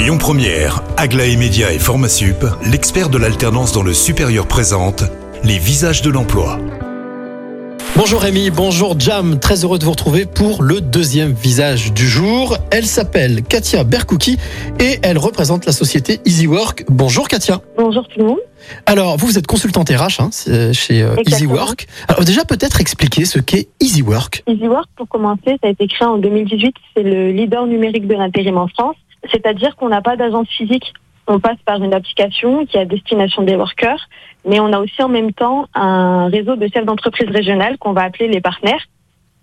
Lyon Première, Aglaé Média et Formasup, l'expert de l'alternance dans le supérieur présente les visages de l'emploi. Bonjour Rémi, bonjour Jam, très heureux de vous retrouver pour le deuxième visage du jour. Elle s'appelle Katia Berkouki et elle représente la société EasyWork. Bonjour Katia. Bonjour tout le monde. Alors, vous, vous êtes consultante RH hein, chez euh. EasyWork. Alors déjà, peut-être expliquer ce qu'est EasyWork. EasyWork, pour commencer, ça a été créé en 2018. C'est le leader numérique de l'intérim en France. C'est-à-dire qu'on n'a pas d'agence physique. On passe par une application qui est à destination des workers, mais on a aussi en même temps un réseau de chefs d'entreprise régionales qu'on va appeler les partenaires,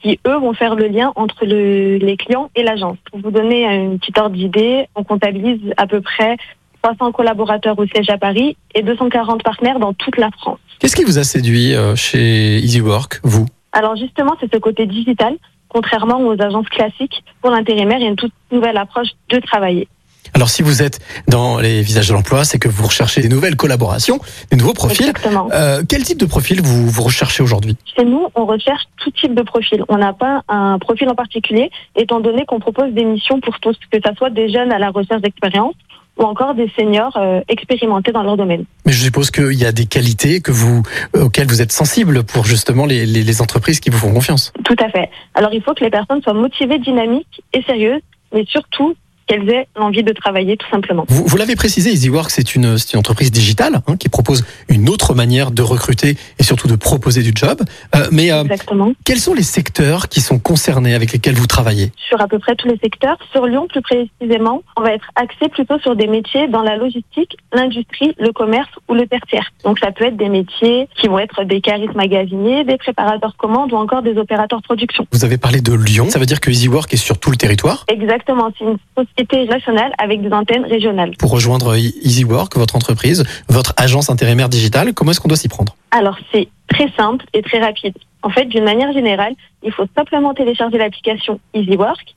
qui eux vont faire le lien entre le- les clients et l'agence. Pour vous donner une petite ordre d'idée, on comptabilise à peu près 300 collaborateurs au siège à Paris et 240 partenaires dans toute la France. Qu'est-ce qui vous a séduit euh, chez EasyWork, vous? Alors justement, c'est ce côté digital, contrairement aux agences classiques. Pour l'intérimaire, il y a une toute nouvelle approche de travailler. Alors, si vous êtes dans les visages de l'emploi, c'est que vous recherchez des nouvelles collaborations, des nouveaux profils. Exactement. Euh, quel type de profil vous, vous recherchez aujourd'hui? Chez nous, on recherche tout type de profil. On n'a pas un profil en particulier, étant donné qu'on propose des missions pour tous, que ce soit des jeunes à la recherche d'expérience ou encore des seniors euh, expérimentés dans leur domaine. Mais je suppose qu'il y a des qualités que vous, euh, auxquelles vous êtes sensible pour justement les, les- les entreprises qui vous font confiance. Tout à fait. Alors il faut que les personnes soient motivées, dynamiques et sérieuses, mais surtout qu'elles aient l'envie de travailler tout simplement. Vous, vous l'avez précisé, EasyWork, c'est une, une entreprise digitale hein, qui propose une autre manière de recruter et surtout de proposer du job. Euh, mais euh, Exactement. quels sont les secteurs qui sont concernés avec lesquels vous travaillez? Sur à peu près tous les secteurs. Sur Lyon, plus précisément, on va être axé plutôt sur des métiers dans la logistique, l'industrie, le commerce ou le tertiaire. Donc ça peut être des métiers qui vont être des caristes magasiniers, des préparateurs commandes ou encore des opérateurs production. Vous avez parlé de Lyon, ça veut dire que EasyWork est sur tout le territoire? Exactement, c'est une société nationale avec des antennes régionales. Pour rejoindre EasyWork, votre entreprise, votre agence intérimaire digitale, comment est-ce qu'on doit s'y prendre? Alors c'est très simple et très rapide. En fait, d'une manière générale, il faut simplement télécharger l'application EasyWork,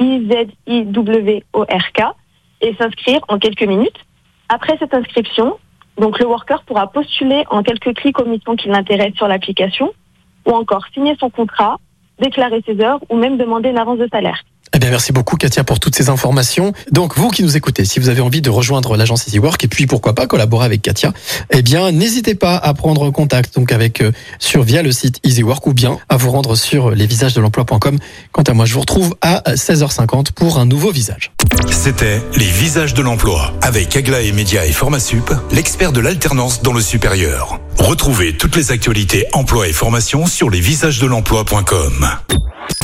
I-Z-I-W-O-R-K, et s'inscrire en quelques minutes. Après cette inscription, donc le worker pourra postuler en quelques clics aux missions qui l'intéressent sur l'application, ou encore signer son contrat, déclarer ses heures, ou même demander une avance de salaire. Eh bien, merci beaucoup, Katia, pour toutes ces informations. Donc, vous qui nous écoutez, si vous avez envie de rejoindre l'agence EasyWork et puis pourquoi pas collaborer avec Katia, eh bien, n'hésitez pas à prendre contact donc avec euh, sur via le site EasyWork ou bien à vous rendre sur lesvisagesdelemploi.com. Quant à moi, je vous retrouve à 16h50 pour un nouveau visage. C'était les visages de l'emploi avec Aglaé Média et Formasup, l'expert de l'alternance dans le supérieur. Retrouvez toutes les actualités emploi et formation sur lesvisagesdelemploi.com.